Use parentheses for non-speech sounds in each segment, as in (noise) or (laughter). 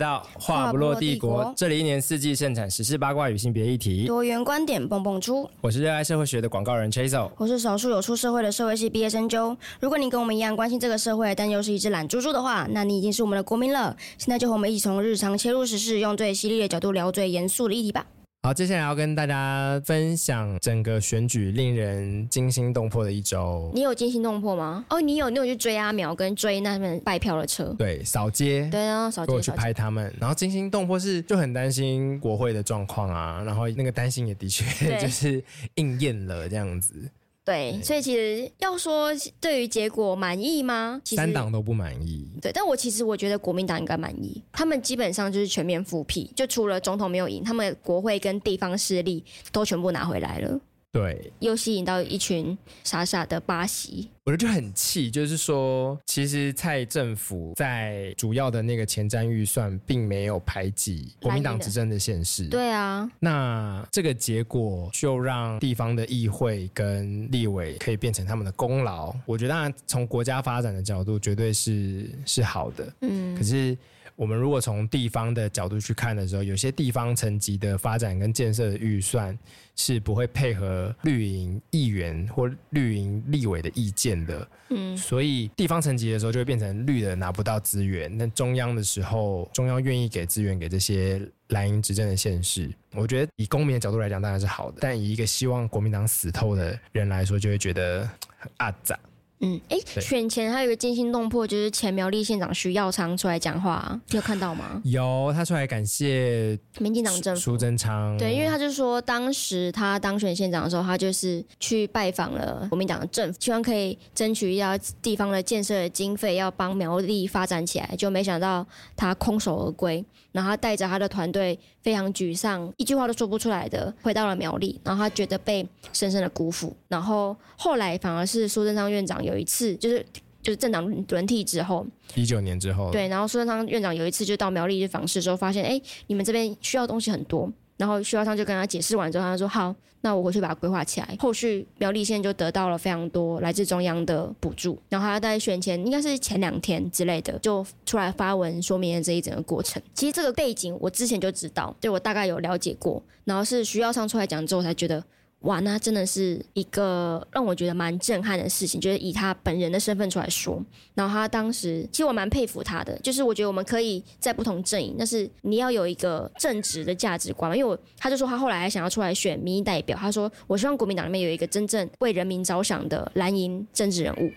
到话不落帝国，这里一年四季盛产时事八卦与性别议题，多元观点蹦蹦出。我是热爱社会学的广告人 Chasel，我是少数有出社会的社会系毕业生 Joe。如果你跟我们一样关心这个社会，但又是一只懒猪猪的话，那你已经是我们的国民了。现在就和我们一起从日常切入时事，用最犀利的角度聊最严肃的议题吧。好，接下来要跟大家分享整个选举令人惊心动魄的一周。你有惊心动魄吗？哦，你有，你有去追阿苗跟追那边拜票的车？对，扫街。对啊，扫街。我去拍他们，然后惊心动魄是就很担心国会的状况啊，然后那个担心也的确 (laughs) 就是应验了这样子。对，所以其实要说对于结果满意吗？其实三党都不满意。对，但我其实我觉得国民党应该满意，他们基本上就是全面复辟，就除了总统没有赢，他们国会跟地方势力都全部拿回来了。对，又吸引到一群傻傻的巴西，我就很气，就是说，其实蔡政府在主要的那个前瞻预算，并没有排挤国民党执政的县市。对啊，那这个结果就让地方的议会跟立委可以变成他们的功劳。我觉得，当然从国家发展的角度，绝对是是好的。嗯，可是。我们如果从地方的角度去看的时候，有些地方层级的发展跟建设的预算是不会配合绿营议员或绿营立委的意见的。嗯，所以地方层级的时候就会变成绿的拿不到资源，那中央的时候，中央愿意给资源给这些蓝营执政的县市。我觉得以公民的角度来讲当然是好的，但以一个希望国民党死透的人来说，就会觉得很阿杂。嗯，哎，选前还有一个惊心动魄，就是前苗栗县长徐耀昌出来讲话，你有看到吗？(laughs) 有，他出来感谢民进党政府苏贞昌。对，因为他就说，当时他当选县长的时候，他就是去拜访了国民党的政府，希望可以争取一下地方的建设的经费，要帮苗栗发展起来。就没想到他空手而归，然后他带着他的团队非常沮丧，一句话都说不出来的回到了苗栗，然后他觉得被深深的辜负。然后后来反而是苏贞昌院长有一次就是就是政党轮替之后，一九年之后，对，然后苏贞昌院长有一次就到苗栗去访视之后，发现哎，你们这边需要东西很多，然后徐耀昌就跟他解释完之后，他说好，那我回去把它规划起来。后续苗栗县就得到了非常多来自中央的补助，然后他在选前应该是前两天之类的就出来发文说明了这一整个过程。其实这个背景我之前就知道，对我大概有了解过，然后是徐耀昌出来讲之后才觉得。哇，那真的是一个让我觉得蛮震撼的事情，就是以他本人的身份出来说，然后他当时其实我蛮佩服他的，就是我觉得我们可以在不同阵营，但是你要有一个正直的价值观，因为我他就说他后来还想要出来选民意代表，他说我希望国民党里面有一个真正为人民着想的蓝营政治人物。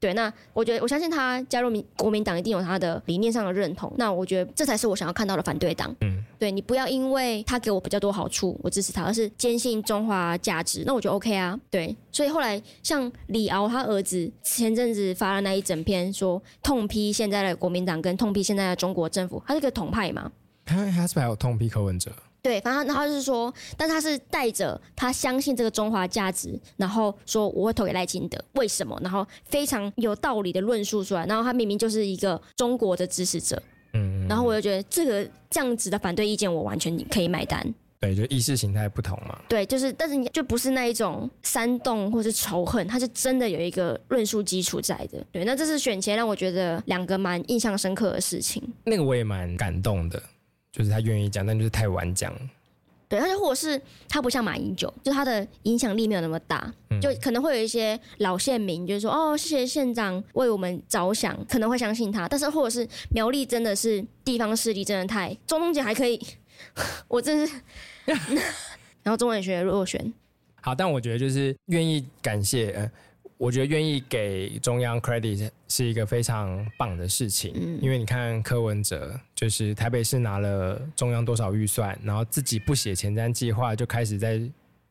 对，那我觉得我相信他加入民国民党一定有他的理念上的认同。那我觉得这才是我想要看到的反对党。嗯，对，你不要因为他给我比较多好处，我支持他，而是坚信中华价值，那我觉得 OK 啊。对，所以后来像李敖他儿子前阵子发了那一整篇说痛批现在的国民党跟痛批现在的中国政府，他是个统派嘛？他他是不是还有痛批柯文哲？对，反正他就是说，但他是带着他相信这个中华价值，然后说我会投给赖清德，为什么？然后非常有道理的论述出来，然后他明明就是一个中国的支持者，嗯，然后我就觉得这个这样子的反对意见，我完全可以买单。对，就意识形态不同嘛。对，就是，但是你就不是那一种煽动或是仇恨，他是真的有一个论述基础在的。对，那这是选前让我觉得两个蛮印象深刻的事情。那个我也蛮感动的。就是他愿意讲，但就是太晚讲。对，而且或者是他不像马英九，就他的影响力没有那么大，嗯、就可能会有一些老县民，就是说哦，谢谢县长为我们着想，可能会相信他。但是或者是苗栗真的是地方势力真的太，中东姐还可以，(laughs) 我真是 (laughs) (laughs) 然后中文学落选。好，但我觉得就是愿意感谢。呃我觉得愿意给中央 credit 是一个非常棒的事情，嗯，因为你看柯文哲，就是台北市拿了中央多少预算，然后自己不写前瞻计划，就开始在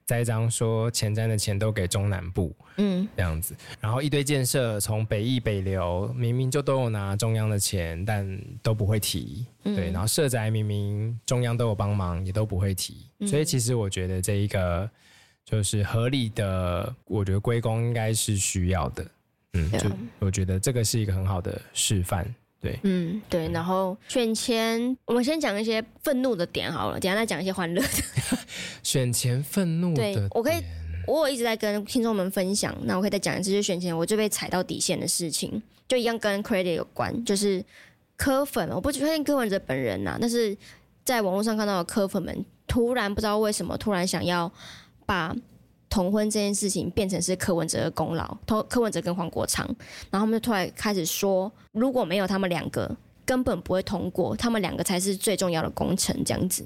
栽赃说前瞻的钱都给中南部，嗯，这样子，然后一堆建设从北翼北流，明明就都有拿中央的钱，但都不会提，对，然后社宅明明中央都有帮忙，也都不会提，所以其实我觉得这一个。就是合理的，我觉得归功应该是需要的，嗯，就我觉得这个是一个很好的示范，对，嗯，对。然后选前，我们先讲一些愤怒的点好了，等下再讲一些欢乐的。(laughs) 选前愤怒的，对，我可以，我有一直在跟听众们分享，那我可以再讲一次，就是选前我就被踩到底线的事情，就一样跟 credit 有关，就是科粉，我不确定柯文哲本人呐、啊，但是在网络上看到的科粉们突然不知道为什么突然想要把同婚这件事情变成是柯文哲的功劳，同柯文哲跟黄国昌，然后他们就突然开始说，如果没有他们两个，根本不会通过，他们两个才是最重要的工程这样子。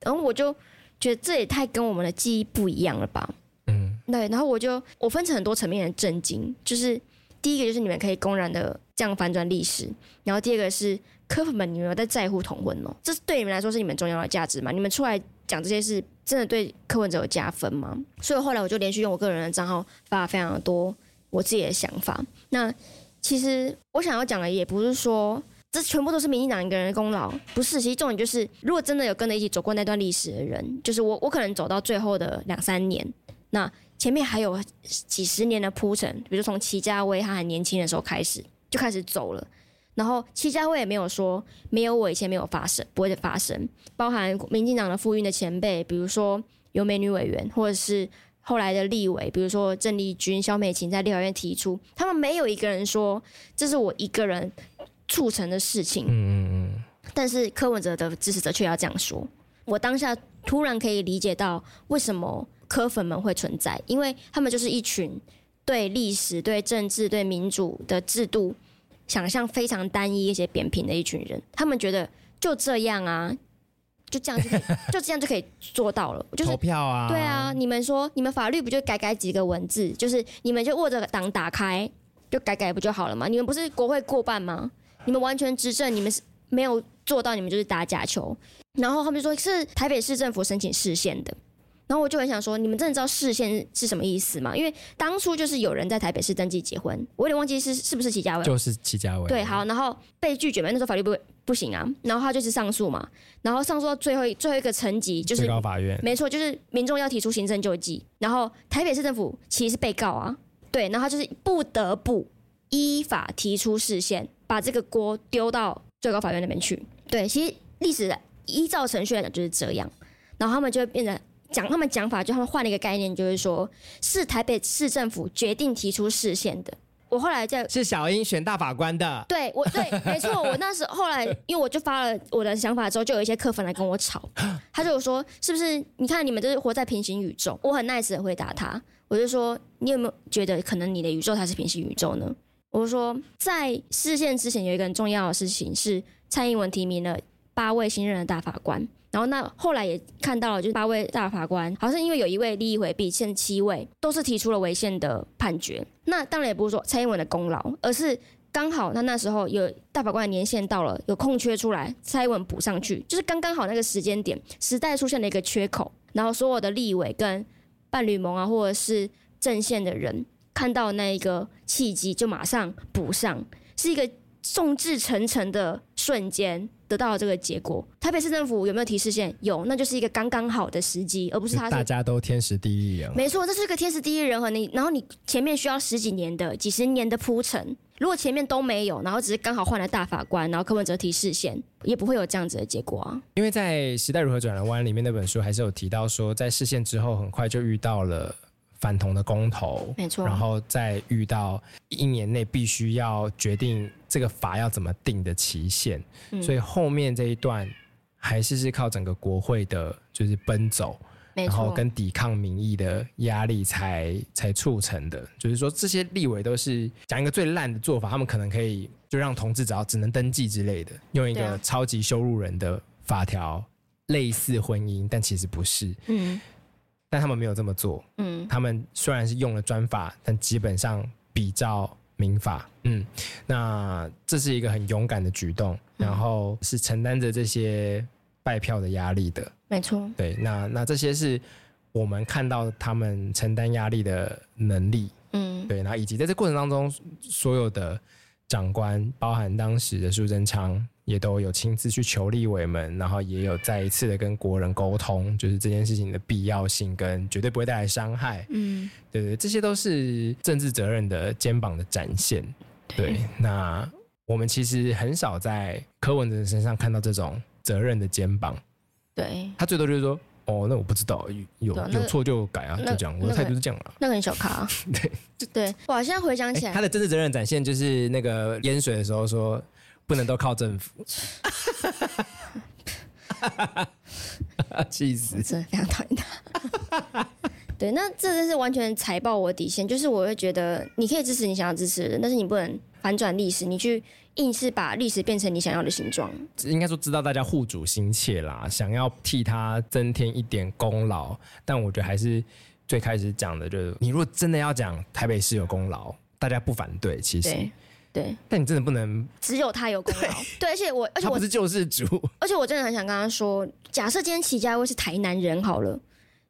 然后我就觉得这也太跟我们的记忆不一样了吧？嗯，对。然后我就我分成很多层面的震惊，就是。第一个就是你们可以公然的这样反转历史，然后第二个是柯粉们，你们有在在乎同婚哦？这是对你们来说是你们重要的价值吗？你们出来讲这些事，真的对柯文哲有加分吗？所以后来我就连续用我个人的账号发了非常多我自己的想法。那其实我想要讲的也不是说这全部都是民进党一个人的功劳，不是。其实重点就是，如果真的有跟着一起走过那段历史的人，就是我，我可能走到最后的两三年，那。前面还有几十年的铺陈，比如从齐家威他很年轻的时候开始就开始走了，然后戚家威也没有说没有我以前没有发生，不会发生，包含民进党的妇运的前辈，比如说有美女委员，或者是后来的立委，比如说郑丽君、萧美琴在立法院提出，他们没有一个人说这是我一个人促成的事情，嗯嗯嗯，但是柯文哲的支持者却要这样说，我当下突然可以理解到为什么。柯粉们会存在，因为他们就是一群对历史、对政治、对民主的制度想象非常单一、一些扁平的一群人。他们觉得就这样啊，就这样就可以 (laughs) 就这样就可以做到了，就是投票啊，对啊。你们说你们法律不就改改几个文字，就是你们就握着党打开就改改不就好了吗？你们不是国会过半吗？你们完全执政，你们是没有做到，你们就是打假球。然后他们就说是台北市政府申请市县的。然后我就很想说，你们真的知道释宪是什么意思吗？因为当初就是有人在台北市登记结婚，我有点忘记是是不是齐家威，就是齐家威。对，好，然后被拒绝嘛，那时候法律不不行啊，然后他就是上诉嘛，然后上诉到最后最后一个层级就是最高法院，没错，就是民众要提出行政救济，然后台北市政府其实是被告啊，对，然后他就是不得不依法提出释宪，把这个锅丢到最高法院那边去。对，其实历史依照程序来讲就是这样，然后他们就会变成。讲他们讲法，就他们换了一个概念，就是说是台北市政府决定提出视线的。我后来在是小英选大法官的，对我对没错。我那时候后来，因为我就发了我的想法之后，就有一些客粉来跟我吵，(laughs) 他就说是不是？你看你们都是活在平行宇宙。我很 nice 的回答他，我就说你有没有觉得可能你的宇宙才是平行宇宙呢？我就说在视线之前有一个很重要的事情是蔡英文提名了八位新任的大法官。然后那后来也看到了，就是八位大法官，好像因为有一位利益回避，现七位都是提出了违宪的判决。那当然也不是说蔡英文的功劳，而是刚好他那时候有大法官的年限到了，有空缺出来，蔡英文补上去，就是刚刚好那个时间点，时代出现了一个缺口，然后所有的立委跟伴侣盟啊，或者是阵线的人看到那一个契机，就马上补上，是一个众志成城的瞬间。得到了这个结果，台北市政府有没有提示线？有，那就是一个刚刚好的时机，而不是他是大家都天时地利人。没错，这是一个天时地利人和。你然后你前面需要十几年的、几十年的铺陈，如果前面都没有，然后只是刚好换了大法官，然后柯文哲提视线，也不会有这样子的结果啊。因为在《时代如何转了弯》里面那本书还是有提到说，在视线之后，很快就遇到了。反同的公投，没错，然后再遇到一年内必须要决定这个法要怎么定的期限，嗯，所以后面这一段还是是靠整个国会的，就是奔走，然后跟抵抗民意的压力才才促成的。就是说，这些立委都是讲一个最烂的做法，他们可能可以就让同志只要只能登记之类的，用一个超级羞辱人的法条，类似婚姻，但其实不是。嗯。但他们没有这么做，嗯，他们虽然是用了专法，但基本上比照民法，嗯，那这是一个很勇敢的举动，然后是承担着这些败票的压力的，没错，对，那那这些是我们看到他们承担压力的能力，嗯，对，然后以及在这过程当中所有的长官，包含当时的苏贞昌。也都有亲自去求立委们，然后也有再一次的跟国人沟通，就是这件事情的必要性跟绝对不会带来伤害。嗯，对对，这些都是政治责任的肩膀的展现。对，对，那我们其实很少在柯文哲身上看到这种责任的肩膀。对，他最多就是说，哦，那我不知道，有有错就改啊，就这样，我的态度是这样了。那个很小咖啊。(laughs) 对，对，我好像回想起来，他的政治责任展现就是那个淹水的时候说。不能都靠政府。(laughs) 气死！真的非常讨厌他。(laughs) 对，那这真是完全踩爆我底线。就是我会觉得，你可以支持你想要支持的人，但是你不能反转历史，你去硬是把历史变成你想要的形状。应该说，知道大家护主心切啦，想要替他增添一点功劳。但我觉得还是最开始讲的，就是你如果真的要讲台北市有功劳，大家不反对，其实对。但你真的不能只有他有功劳。对，而且我，而且我不是救世主。而且我真的很想跟他说，假设今天齐家威是台南人好了。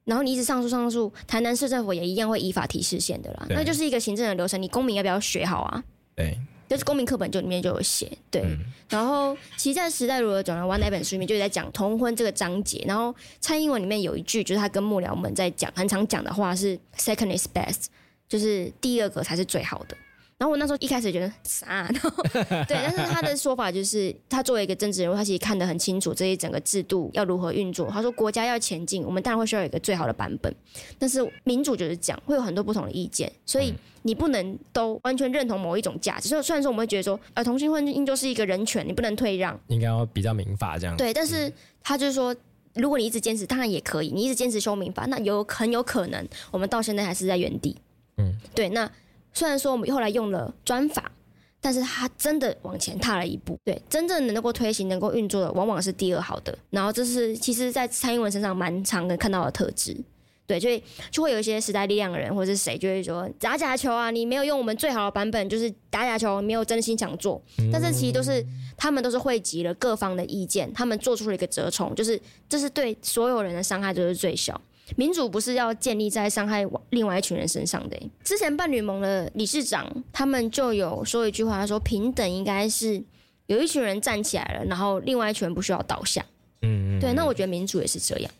然后你一直上诉上诉，台南市政府也一样会依法提示线的啦。那就是一个行政的流程，你公民要不要学好啊？对，就是公民课本就里面就有写。对，嗯、然后其实在《时代如何转弯》那本书里面就在讲同婚这个章节。然后蔡英文里面有一句，就是他跟幕僚们在讲，很常讲的话是 “second is best”，就是第二个才是最好的。然后我那时候一开始觉得傻，(laughs) 然后 (laughs) 对，但是他的说法就是，他作为一个政治人物，他其实看得很清楚这一整个制度要如何运作。他说，国家要前进，我们当然会需要有一个最好的版本，但是民主就是讲会有很多不同的意见，所以你不能都完全认同某一种价值。所以虽然说我们会觉得说，呃，同性婚姻就是一个人权，你不能退让，应该要比较民法这样。对，但是他就是说，如果你一直坚持，当然也可以，你一直坚持修民法，那有很有可能我们到现在还是在原地。嗯，对，那。虽然说我们后来用了专法，但是他真的往前踏了一步。对，真正能够推行、能够运作的，往往是第二好的。然后这是其实，在蔡英文身上蛮常能看到的特质。对，所以就会有一些时代力量的人或者是谁，就会说打假球啊，你没有用我们最好的版本，就是打假球，没有真心想做。但是其实都是他们都是汇集了各方的意见，他们做出了一个折冲，就是这是对所有人的伤害就是最小。民主不是要建立在伤害另外一群人身上的。之前伴侣盟的理事长他们就有说一句话，他说平等应该是有一群人站起来了，然后另外一群人不需要倒下。嗯，对。那我觉得民主也是这样。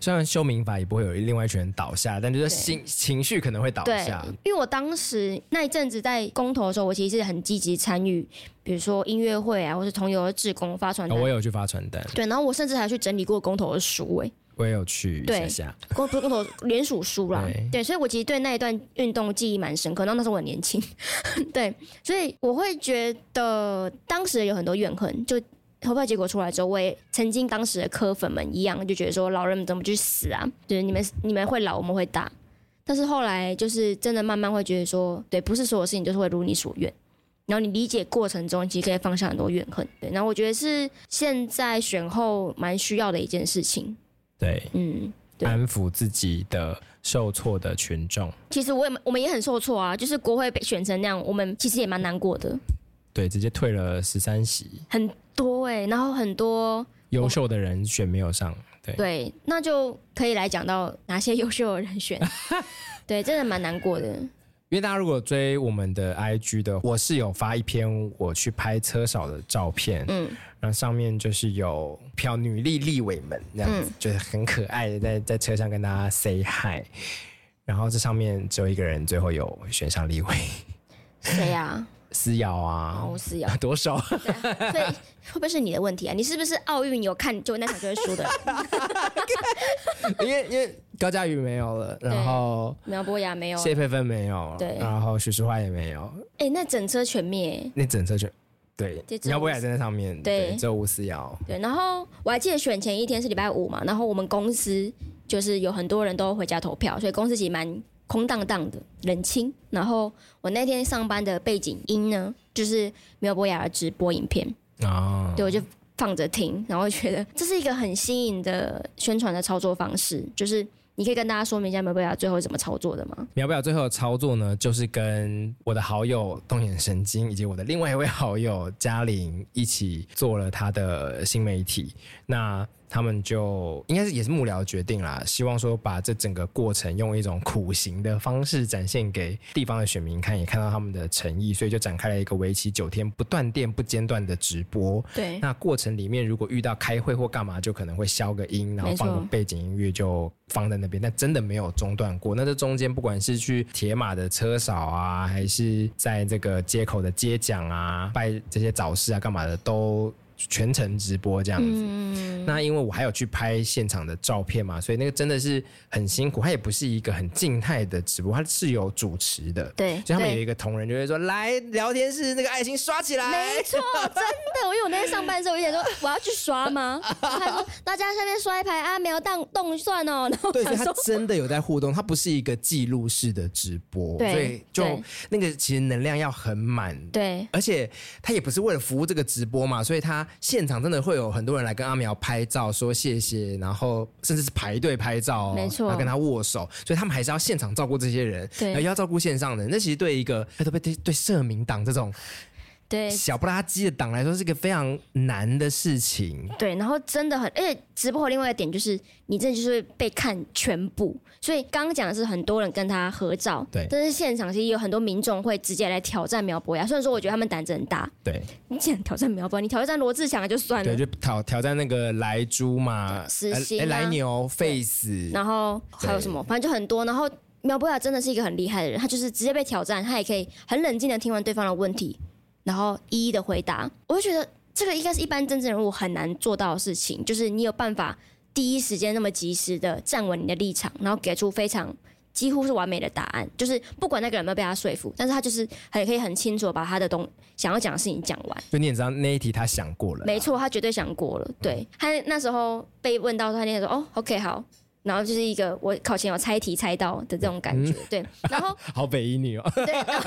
虽然修民法也不会有另外一群人倒下，但就是心情绪可能会倒下。因为我当时那一阵子在公投的时候，我其实是很积极参与，比如说音乐会啊，或是同游的志工发传单。我也有去发传单。对，然后我甚至还去整理过公投的书，哎。我也有去一下，公不是公投联署书啦，对，对，所以我其实对那一段运动记忆蛮深刻。那那时候我很年轻，(laughs) 对，所以我会觉得当时有很多怨恨。就投票结果出来之后，我也曾经当时的科粉们一样，就觉得说老人们怎么去死啊？就是你们你们会老，我们会大。但是后来就是真的慢慢会觉得说，对，不是所有事情都是会如你所愿。然后你理解过程中，其实可以放下很多怨恨。对，然后我觉得是现在选后蛮需要的一件事情。对，嗯，安抚自己的受挫的群众。其实我也我们也很受挫啊，就是国会被选成那样，我们其实也蛮难过的。对，直接退了十三席，很多哎、欸，然后很多优秀的人选没有上。对，对，那就可以来讲到哪些优秀的人选。(laughs) 对，真的蛮难过的。因为大家如果追我们的 IG 的，我是有发一篇我去拍车少的照片，嗯，然后上面就是有漂女力立委们这样子，嗯、就是很可爱的在在车上跟大家 say hi，然后这上面只有一个人最后有选上立委，谁呀、啊？(laughs) 思瑶啊，哦，思瑶 (laughs) 多少？所以会不会是你的问题啊？你是不是奥运有看就那场就会输的？(laughs) 因为因为高佳宇没有了，然后苗博雅没有，谢佩芬没有，对，然后许淑华也没有。哎、欸，那整车全灭，那整车全对，苗博雅在那上面，对，只有吴思瑶。对，然后我还记得选前一天是礼拜五嘛，然后我们公司就是有很多人都回家投票，所以公司其实蛮。空荡荡的，冷清。然后我那天上班的背景音呢，就是苗博雅的直播影片啊，对，我就放着听，然后觉得这是一个很新颖的宣传的操作方式，就是。你可以跟大家说明一下苗表最后怎么操作的吗？苗表最后的操作呢，就是跟我的好友动眼神经以及我的另外一位好友嘉玲一起做了他的新媒体。那他们就应该是也是幕僚决定啦，希望说把这整个过程用一种苦行的方式展现给地方的选民看，也看到他们的诚意，所以就展开了一个为期九天不断电不间断的直播。对，那过程里面如果遇到开会或干嘛，就可能会消个音，然后放个背景音乐就放在那边，但真的没有中断过。那这中间不管是去铁马的车少啊，还是在这个街口的街讲啊，拜这些早市啊干嘛的都。全程直播这样子。嗯、那因为我还有去拍现场的照片嘛，所以那个真的是很辛苦。它也不是一个很静态的直播，它是有主持的。对，所以他们有一个同仁就会说：“来聊天室那个爱心刷起来。”没错，(laughs) 真的。因为我那天上班的时候，我就想说：“我要去刷吗？”他说：“大家下面刷一排阿苗当动算哦。”然后对，所以他真的有在互动，它不是一个记录式的直播，对所以就那个其实能量要很满。对，而且他也不是为了服务这个直播嘛，所以他现场真的会有很多人来跟阿苗拍照，说谢谢，然后甚至是排队拍照，哦，没错，要跟他握手，所以他们还是要现场照顾这些人，对，要照顾线上的人。那其实对一个对对对社民党这种。对小不拉几的党来说是个非常难的事情。对，然后真的很，而且直播的另外一个点就是，你真的就是会被看全部。所以刚刚讲的是很多人跟他合照，对。但是现场其实有很多民众会直接来挑战苗博雅，虽然说我觉得他们胆子很大。对。你既然挑战苗博雅，你挑战罗志祥就算了。对，就挑挑战那个莱猪嘛，死心、啊、莱牛、face，然后还有什么，反正就很多。然后苗博雅真的是一个很厉害的人，他就是直接被挑战，他也可以很冷静的听完对方的问题。然后一一的回答，我就觉得这个应该是一般政治人物很难做到的事情，就是你有办法第一时间那么及时的站稳你的立场，然后给出非常几乎是完美的答案，就是不管那个人有没有被他说服，但是他就是很可以很清楚把他的东想要讲的事情讲完。就你也知道那一题他想过了，没错，他绝对想过了。对，他那时候被问到，他那天说：“哦，OK，好。”然后就是一个我考前有猜题猜到的这种感觉，嗯、对。然后 (laughs) 好北一女哦。对，然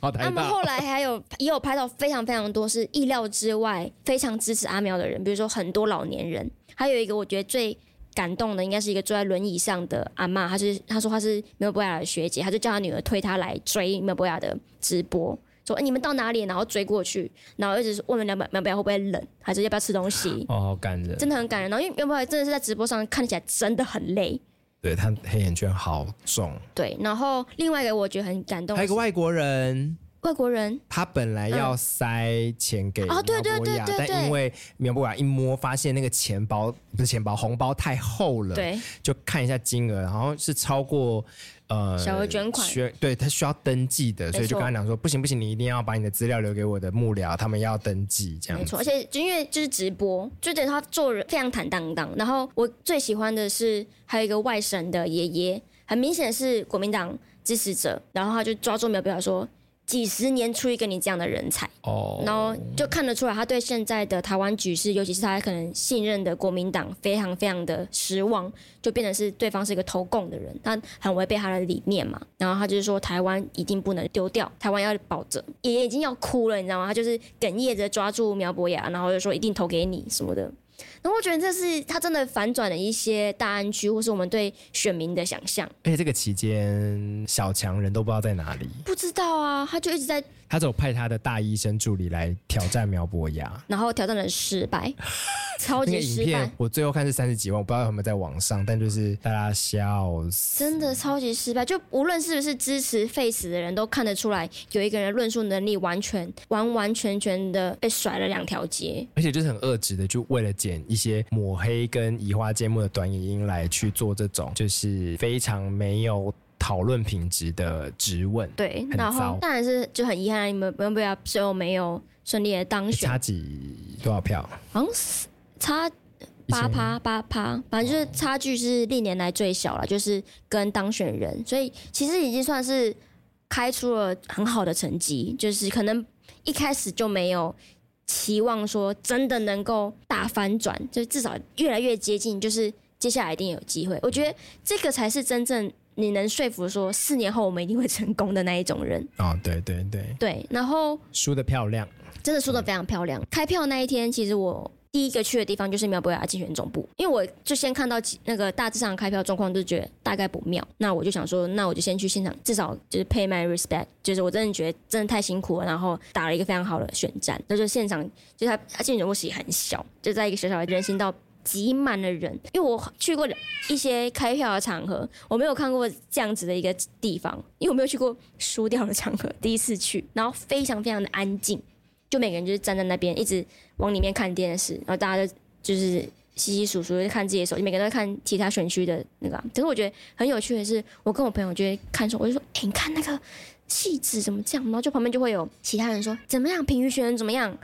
后他们后来还有也有拍到非常非常多是意料之外非常支持阿苗的人，比如说很多老年人，还有一个我觉得最感动的应该是一个坐在轮椅上的阿妈，她是她说她是苗博雅的学姐，她就叫她女儿推她来追苗博雅的直播。说、欸、你们到哪里？然后追过去，然后一直问苗苗博雅会不会冷，还是要不要吃东西？哦，好感人，真的很感人。然后因为苗博雅真的是在直播上看起来真的很累，对，他黑眼圈好重。对，然后另外一个我觉得很感动，还有一个外国人，外国人他本来要塞钱给苗博雅，嗯哦、对对对对对，但因为苗博雅一摸发现那个钱包不是钱包，红包太厚了，对，就看一下金额，然后是超过。呃，小额捐款，需对他需要登记的，所以就跟他讲说，不行不行，你一定要把你的资料留给我的幕僚，他们要登记这样。没错，而且就因为就是直播，就等于他做人非常坦荡荡。然后我最喜欢的是还有一个外省的爷爷，很明显是国民党支持者，然后他就抓住苗博雅说。几十年出一个你这样的人才，哦，然后就看得出来，他对现在的台湾局势，尤其是他可能信任的国民党，非常非常的失望，就变成是对方是一个投共的人，他很违背他的理念嘛。然后他就是说，台湾一定不能丢掉，台湾要保着，爷爷已经要哭了，你知道吗？他就是哽咽着抓住苗博雅，然后就说一定投给你什么的。然后我觉得这是他真的反转了一些大安区或是我们对选民的想象。而且这个期间，小强人都不知道在哪里，不知道啊，他就一直在。他只有派他的大医生助理来挑战苗博雅，(laughs) 然后挑战的失败，(laughs) 超级失败。我最后看是三十几万，我不知道有没有在网上，但就是大家笑死，真的超级失败。就无论是不是支持 Face 的人都看得出来，有一个人论述能力完全完完全全的被甩了两条街，而且就是很恶质的，就为了剪一些抹黑跟移花接木的短影音来去做这种，就是非常没有。讨论品质的质问，对，然后当然是就很遗憾，你们苗博雅最后没有顺利的当选，差几多少票？好像是差八趴八趴，反正就是差距是历年来最小了，就是跟当选人，所以其实已经算是开出了很好的成绩，就是可能一开始就没有期望说真的能够大翻转，就至少越来越接近，就是接下来一定有机会。我觉得这个才是真正。你能说服说四年后我们一定会成功的那一种人哦，对对对对，然后输得漂亮，真的输得非常漂亮。开票那一天，其实我第一个去的地方就是苗博雅竞选总部，因为我就先看到那个大致上的开票状况，就觉得大概不妙。那我就想说，那我就先去现场，至少就是 pay my respect，就是我真的觉得真的太辛苦了，然后打了一个非常好的选战。那就现场，就他他竞选总部其实很小，就在一个小小的人行道。挤满了人，因为我去过一些开票的场合，我没有看过这样子的一个地方，因为我没有去过输掉的场合，第一次去，然后非常非常的安静，就每个人就是站在那边，一直往里面看电视，然后大家就就是稀稀疏疏的看自己的手机，每个人都在看其他选区的那个。可是我觉得很有趣的是，我跟我朋友就会看说，我就说，哎、你看那个戏子怎么这样？然后就旁边就会有其他人说，怎么样？平语选人怎么样？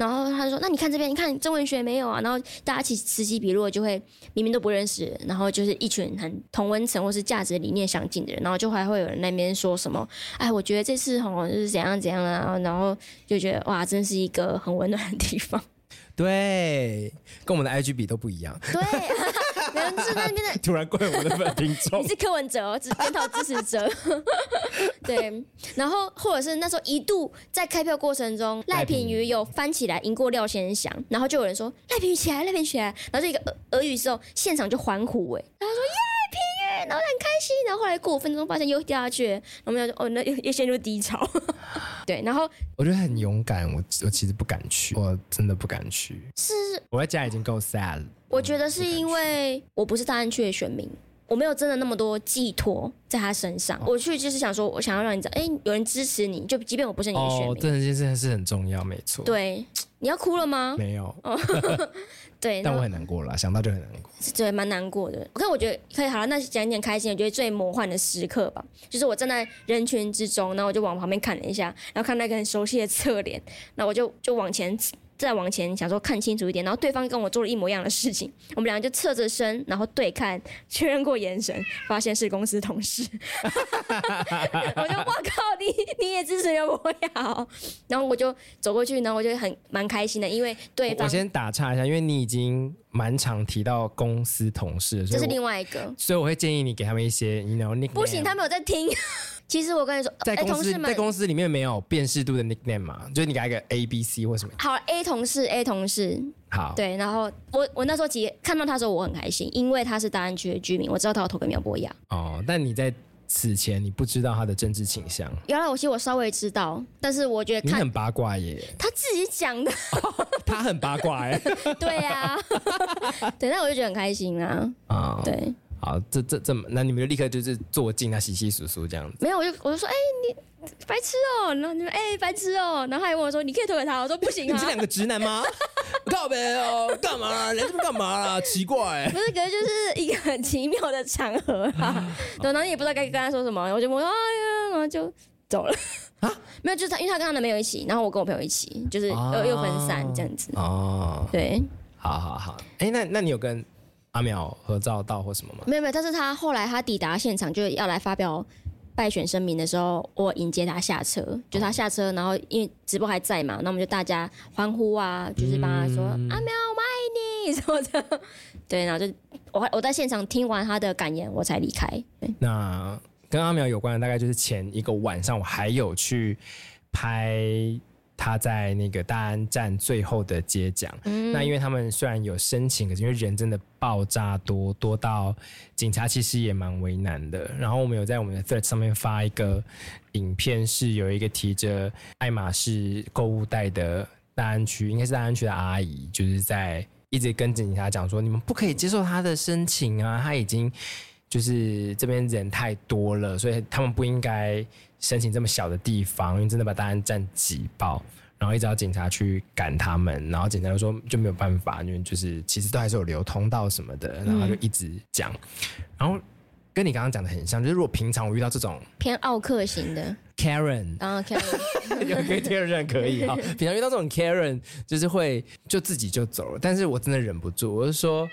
然后他就说：“那你看这边，你看中文学没有啊？”然后大家一起此起彼落，就会明明都不认识，然后就是一群很同温层或是价值理念相近的人，然后就还会有人那边说什么：“哎，我觉得这次吼就是怎样怎样啊。”然后就觉得哇，真是一个很温暖的地方。(laughs) 对，跟我们的 IG 比都不一样。对。(laughs) 人是那边的，(laughs) 突然怪我的粉听众，你是柯文哲哦，只检讨支持者。(laughs) 对，然后或者是那时候一度在开票过程中，赖品妤有翻起来赢过廖先祥，然后就有人说赖品妤起来，赖品妤起来，然后就一个俄语之后，现场就欢呼哎，然后说耶然后很开心，然后后来过五分钟发现又掉下去，然后我们就哦那又又陷入低潮。(laughs) 对，然后我觉得很勇敢，我我其实不敢去，我真的不敢去。是我在家已经够 sad 了。我觉得是因为我不是大安区的选民，我没有真的那么多寄托在他身上。我去就是想说，我想要让你知道，哎，有人支持你，就即便我不是你的选民，哦，这件事是很重要，没错。对，你要哭了吗？没有。(laughs) 对，但我很难过了，想到就很难过。对，蛮难过的。我看，我觉得可以好了，那讲一点开心。我觉得最魔幻的时刻吧，就是我站在人群之中，然后我就往旁边看了一下，然后看那个很熟悉的侧脸，那我就就往前。再往前，想说看清楚一点，然后对方跟我做了一模一样的事情，我们两个就侧着身，然后对看，确认过眼神，发现是公司同事。(laughs) 我就我靠，你你也支持了我呀？(laughs) 然后我就走过去，然后我就很蛮开心的，因为对方。我先打岔一下，因为你已经蛮常提到公司同事，这是另外一个，所以我会建议你给他们一些，you know, nickname。不行，他们有在听。(laughs) 其实我跟你说，在公司在公司里面没有辨识度的 nickname 嘛，就是你给他一个 A B C 或什么。好，A 同事，A 同事。好。对，然后我我那时候其实看到他的时候我很开心，因为他是大安区的居民，我知道他要投给苗博雅。哦，但你在此前你不知道他的政治倾向。原来我其实我稍微知道，但是我觉得你很八卦耶。他自己讲的。哦，(laughs) 他很八卦哎。(laughs) 对呀。(laughs) 对，那我就觉得很开心啊。啊。哦，对。好，这这这么，那你们就立刻就是坐进他洗洗簌簌这样子。没有，我就我就说，哎、欸，你白痴哦、喔，然后你们哎、欸，白痴哦、喔，然后他还问我说，你可以投给他，我说不行啊。(laughs) 你们是两个直男吗？(laughs) 告别哦，干嘛啦？来这边干嘛啦？奇怪。不是，可是就是一个很奇妙的场合啊。(laughs) 然后也不知道该跟他说什么，我就我说哎呀，然后就走了。啊，没有，就是他，因为他跟他男朋友一起，然后我跟我朋友一起，就是又又分散这样子。哦，对，好好好。哎、欸，那那你有跟？阿苗合照到或什么吗？没有没有，但是他后来他抵达现场，就要来发表败选声明的时候，我迎接他下车，就他下车，然后因为直播还在嘛，那我们就大家欢呼啊，就是帮他说、嗯、阿苗我们爱你什么的，对，然后就我我在现场听完他的感言，我才离开。那跟阿苗有关的大概就是前一个晚上，我还有去拍。他在那个大安站最后的接奖，嗯、那因为他们虽然有申请，可是因为人真的爆炸多，多到警察其实也蛮为难的。然后我们有在我们的 Thread 上面发一个影片，是有一个提着爱马仕购物袋的大安区，应该是大安区的阿姨，就是在一直跟警察讲说，你们不可以接受他的申请啊，他已经就是这边人太多了，所以他们不应该。申请这么小的地方，因为真的把大安站挤爆，然后一直要警察去赶他们，然后警察就说就没有办法，因为就是其实都还是有流通道什么的，然后就一直讲，嗯、然后跟你刚刚讲的很像，就是如果平常我遇到这种偏奥客型的。Karen，啊 Karen，Karen (laughs) 可以哈，(laughs) 平常遇到这种 Karen 就是会就自己就走了，但是我真的忍不住，我就说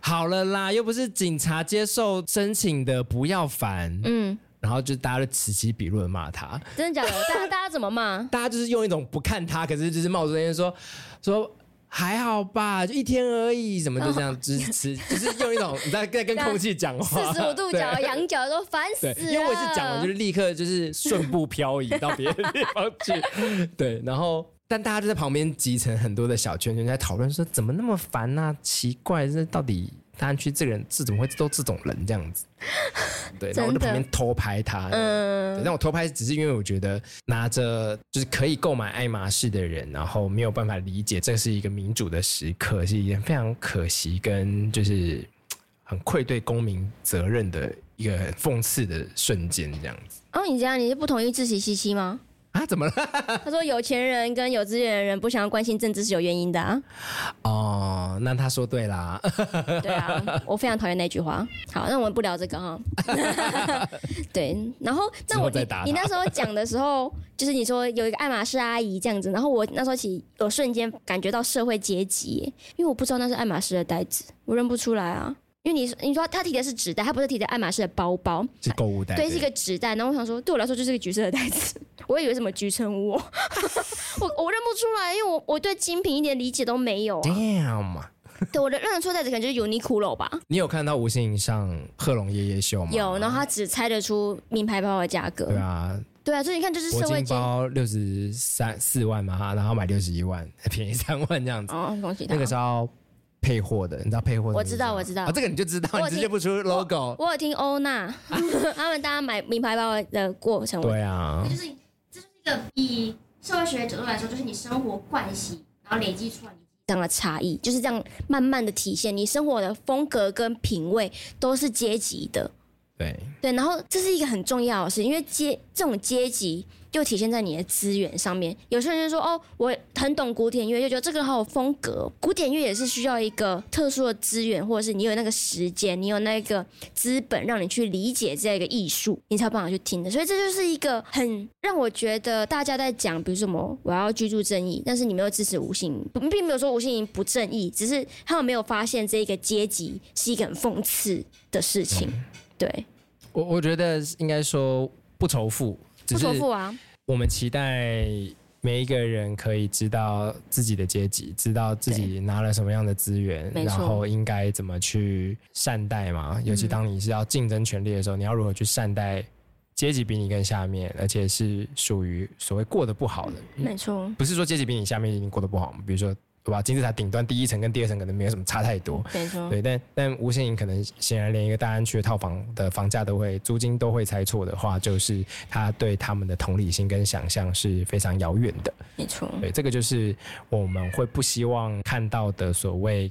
好了啦，又不是警察接受申请的，不要烦，嗯。然后就大家就此起彼落的骂他，真的假的？大家大家怎么骂？(laughs) 大家就是用一种不看他，可是就是冒着声音说说还好吧，就一天而已，什么就这样支持，就是用一种你在在跟空气讲话，(laughs) 四十五度角仰角都烦死了。因为我是讲完就是立刻就是顺步漂移到别的地方去，对，然后但大家就在旁边集成很多的小圈圈在讨论说怎么那么烦呐、啊？奇怪，这到底。大安区这个人是怎么会都这种人这样子？(laughs) 对，然后我在旁边偷拍他。嗯，但我偷拍只是因为我觉得拿着就是可以购买爱马仕的人，然后没有办法理解这是一个民主的时刻，是一件非常可惜跟就是很愧对公民责任的一个讽刺的瞬间，这样子。哦，你这样你是不同意自习七七吗？啊，怎么了？(laughs) 他说有钱人跟有资源的人不想要关心政治是有原因的啊。哦，那他说对啦。(laughs) 对啊，我非常讨厌那句话。好，那我们不聊这个哈。(laughs) 对，然后那我你你那时候讲的时候，就是你说有一个爱马仕阿姨这样子，然后我那时候其实有瞬间感觉到社会阶级，因为我不知道那是爱马仕的袋子，我认不出来啊。因为你你说他提的是纸袋，他不是提的爱马仕的包包，是购物袋，对，是一个纸袋。然后我想说，对我来说就是个橘色的袋子，(laughs) 我以为什么橘橙屋，(laughs) 我我认不出来，因为我我对精品一点理解都没有啊。Damn，对，我的认得出袋子可能就是 Uniqlo 吧。你有看到吴欣盈上贺龙夜夜秀吗？有，然后他只猜得出名牌包的价格。对啊，对啊，所以你看，就是社会包六十三四万嘛，然后买六十一万，便宜三万这样子。哦，恭喜他。那个时候。配货的，你知道配货的？我知道，我知道。啊，这个你就知道，你直接不出 logo。我，我有听欧娜 (laughs) 他们大家买名牌包的过程。对啊，就是这就是一个以社会学的角度来说，就是你生活惯习，然后累积出来你这样的差异，就是这样慢慢的体现，你生活的风格跟品味都是阶级的。对对，然后这是一个很重要的事，因为阶这种阶级。就体现在你的资源上面。有些人就说：“哦，我很懂古典乐，就觉得这个好有风格。古典乐也是需要一个特殊的资源，或者是你有那个时间，你有那个资本，让你去理解这个艺术，你才有办法去听的。所以这就是一个很让我觉得大家在讲，比如什么我要居住正义，但是你没有支持吴欣盈，并没有说吴欣盈不正义，只是他们没有发现这个阶级是一个很讽刺的事情。嗯、对，我我觉得应该说不仇富，不仇富啊。我们期待每一个人可以知道自己的阶级，知道自己拿了什么样的资源，然后应该怎么去善待嘛。尤其当你是要竞争权力的时候，嗯，你要如何去善待阶级比你更下面，而且是属于所谓过得不好的。没错，不是说阶级比你下面已经过得不好嘛，比如说。对吧？金字塔顶端第一层跟第二层可能没有什么差太多，没错。对，但但吴欣盈可能显然连一个大安区的套房的房价都会租金都会猜错的话，就是他对他们的同理心跟想象是非常遥远的。没错。对，这个就是我们会不希望看到的所谓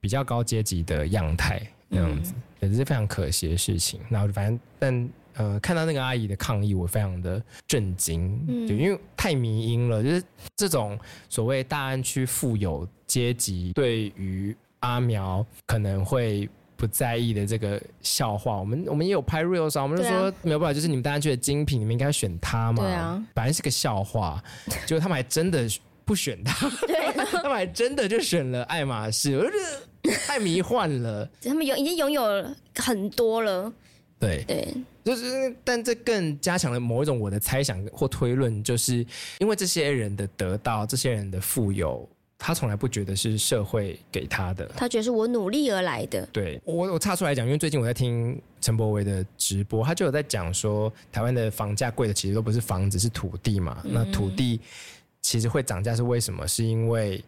比较高阶级的样态那样子，也、嗯、是非常可惜的事情。然后反正但。呃，看到那个阿姨的抗议，我非常的震惊，嗯，就因为太迷因了，就是这种所谓大安区富有阶级对于阿苗可能会不在意的这个笑话，我们我们也有拍 reels 啊，我们就说没有办法，就是你们大安区的精品，你们应该选他嘛，对啊，本来是个笑话，结果他们还真的不选他，(laughs) 对，他们还真的就选了爱马仕，我觉得太迷幻了，(laughs) 他们有已经拥有很多了，对。对。就是，但这更加强了某一种我的猜想或推论，就是因为这些人的得到，这些人的富有，他从来不觉得是社会给他的，他觉得是我努力而来的。对，我我插出来讲，因为最近我在听陈柏维的直播，他就有在讲说，台湾的房价贵的其实都不是房子，是土地嘛。那土地其实会涨价是为什么？是因为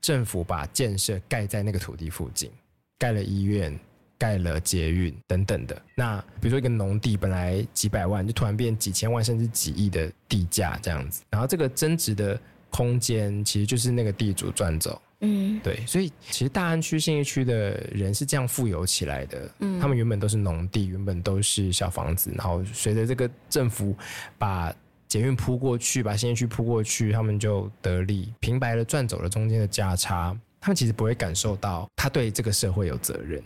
政府把建设盖在那个土地附近，盖了医院。盖了捷运等等的，那比如说一个农地本来几百万，就突然变几千万甚至几亿的地价这样子，然后这个增值的空间其实就是那个地主赚走，嗯，对，所以其实大安区、信义区的人是这样富有起来的，嗯，他们原本都是农地，原本都是小房子，然后随着这个政府把捷运铺过去，把信义区铺过去，他们就得利，平白的赚走了中间的价差，他们其实不会感受到他对这个社会有责任。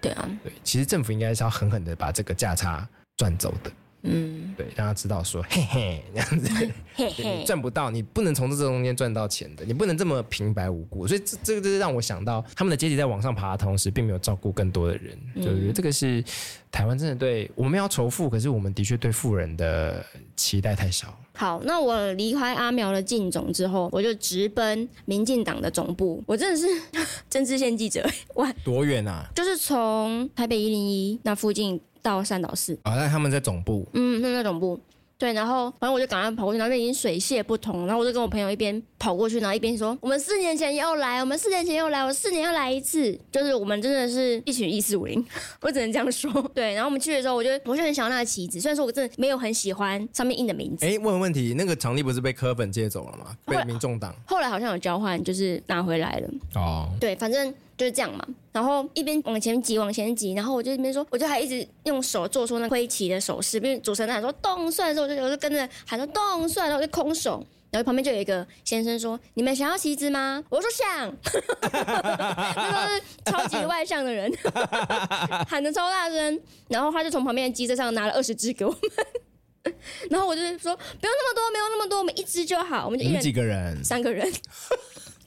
对啊，对，其实政府应该是要狠狠的把这个价差赚走的，嗯，对，让他知道说，嘿嘿，这样子，嘿嘿，(laughs) 赚不到，你不能从这中间赚到钱的，你不能这么平白无故，所以这这个就是让我想到，他们的阶级在往上爬的同时，并没有照顾更多的人，嗯、就觉得这个是台湾真的对我们要仇富，可是我们的确对富人的期待太少。好，那我离开阿苗的进总之后，我就直奔民进党的总部。我真的是 (laughs) 政治线记者，哇，多远啊？就是从台北一零一那附近到三岛市。啊，那他们在总部。嗯，他们在总部。对，然后反正我就赶快跑过去，那边已经水泄不通，然后我就跟我朋友一边跑过去，然后一边说：“我们四年前又来，我们四年前又来，我四年要来一次。”就是我们真的是一群一四五零，(laughs) 我只能这样说。对，然后我们去的时候，我就我就很想要那个旗子，虽然说我真的没有很喜欢上面印的名字。哎，问个问题，那个场地不是被柯粉借走了吗？被民众党。后来好像有交换，就是拿回来了。哦，对，反正。就是这样嘛。然后一边往前挤，往前挤，然后我就一边说，我就还一直用手做出那挥旗的手势。因为主持人喊说动算的时候，我就我就跟着喊说动算，然后我就空手。然后旁边就有一个先生说：“你们想要旗子吗？”我说想。(laughs) 那都是超级外向的人，(laughs) 喊的超大声。然后他就从旁边的机车上拿了二十支给我们。(laughs) 然后我就说：“不用那么多，没有那么多，我们一支就好。”我们就一人几个人？三个人。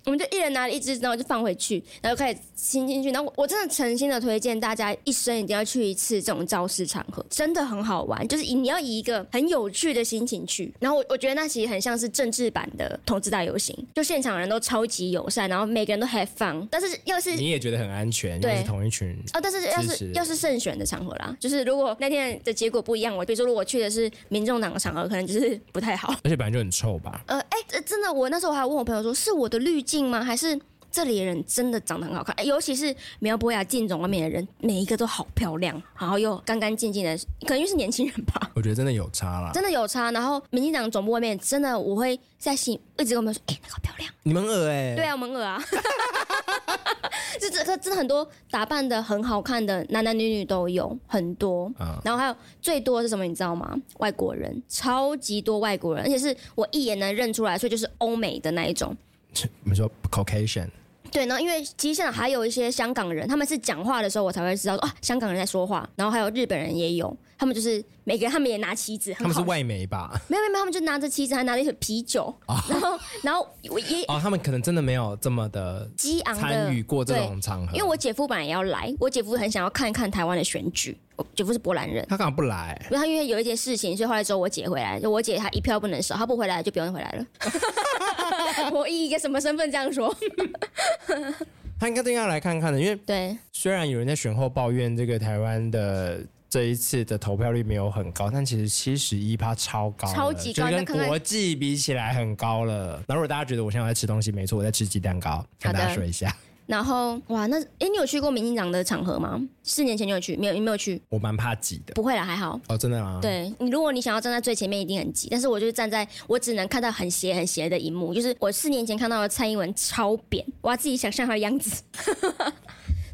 我们就一人拿了一只，然后就放回去，然后就开始亲进去。然后我我真的诚心的推荐大家一生一定要去一次这种造势场合，真的很好玩。就是以你要以一个很有趣的心情去。然后我我觉得那其实很像是政治版的同志大游行，就现场人都超级友善，然后每个人都 have fun。但是要是你也觉得很安全，对，是同一群哦。但是要是要是胜选的场合啦，就是如果那天的结果不一样，我比如说如果去的是民众党的场合，可能就是不太好。而且本来就很臭吧？呃，哎、欸，真的，我那时候我还问我朋友说，是我的滤镜吗？还是？这里的人真的长得很好看，尤其是苗博雅竞总外面的人，每一个都好漂亮，然后又干干净净的，可能因为是年轻人吧。(laughs) 我觉得真的有差啦，真的有差。然后民进党总部外面，真的我会在心一直跟我们说，哎，那个漂亮，你们恶哎、欸，对啊，我们恶啊，(laughs) 这这个真的很多打扮的很好看的男男女女都有很多，嗯、然后还有最多是什么，你知道吗？外国人，超级多外国人，而且是我一眼能认出来，所以就是欧美的那一种。我们说 Caucasian。对，然后因为其实现在还有一些香港人，他们是讲话的时候我才会知道啊，香港人在说话。然后还有日本人也有，他们就是每个人他们也拿旗子，他们是外媒吧？没有没有，他们就拿着旗子，还拿了一瓶啤酒。哦、然后然后我也哦，他们可能真的没有这么的激昂参与过这种场合。因为我姐夫本来也要来，我姐夫很想要看一看台湾的选举。我姐夫是波兰人，他干嘛不来？因为他因为有一件事情，所以后来之后我姐回来，就我姐她一票不能少，她不回来就不用回来了。(laughs) 我以一个什么身份这样说？(laughs) 他应该都要来看看的，因为对，虽然有人在选后抱怨这个台湾的这一次的投票率没有很高，但其实七十一趴超高，超级高，就跟国际比起来很高了。那如果大家觉得我现在在吃东西，没错，我在吃鸡蛋糕，跟大家说一下。然后哇，那哎，你有去过民进党的场合吗？四年前就有去？没有？你没有去？我蛮怕挤的。不会啦，还好。哦，真的吗？对你，如果你想要站在最前面，一定很挤。但是我就是站在我只能看到很斜很斜的一幕，就是我四年前看到的蔡英文超扁，我要自己想象他的样子。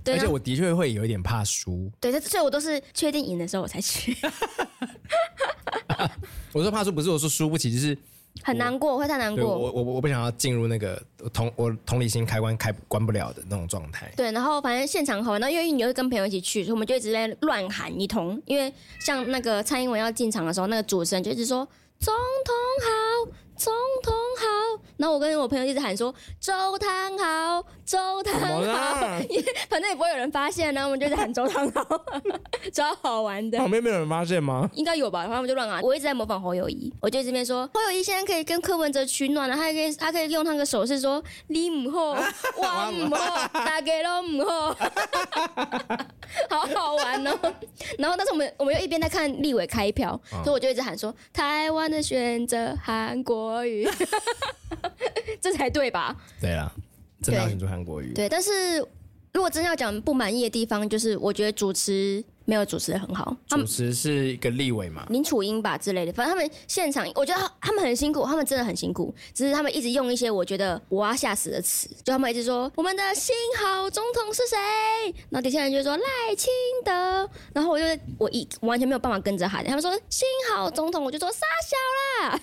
对，而且我的确会有一点怕输。对，所以我都是确定赢的时候我才去。(laughs) 我说怕输不是我说输不起，就是。很难过，会太难过。我我我不想要进入那个同我同理心开关开关不了的那种状态。对，然后反正现场好玩，然后因为你会跟朋友一起去，所以我们就一直在乱喊一通。因为像那个蔡英文要进场的时候，那个主持人就一直说总统好。总统好，然后我跟我朋友一直喊说周汤好，周汤好，(laughs) 反正也不会有人发现，然后我们就在喊周汤好，(laughs) 超好玩的。旁边没有人发现吗？应该有吧，然后我们就乱喊。我一直在模仿侯友谊，我就这边说侯友谊现在可以跟柯文哲取暖了，他还可以他可以用他的手势说你唔好，(laughs) 我唔好，大家都唔好，好好玩哦。然后但是我们我们又一边在看立委开票，所以我就一直喊说台湾的选择韩国。国语，(laughs) 这才对吧？对啊，真的要选出韩国语。对，但是如果真要讲不满意的地方，就是我觉得主持没有主持的很好。主持是一个立委嘛，林楚英吧之类的。反正他们现场，我觉得他们很辛苦，他们真的很辛苦。只是他们一直用一些我觉得我要吓死的词，就他们一直说我们的新好总统是谁？然后底下人就说赖清德。然后我就我一完全没有办法跟着喊。他们说新好总统，我就说撒小啦。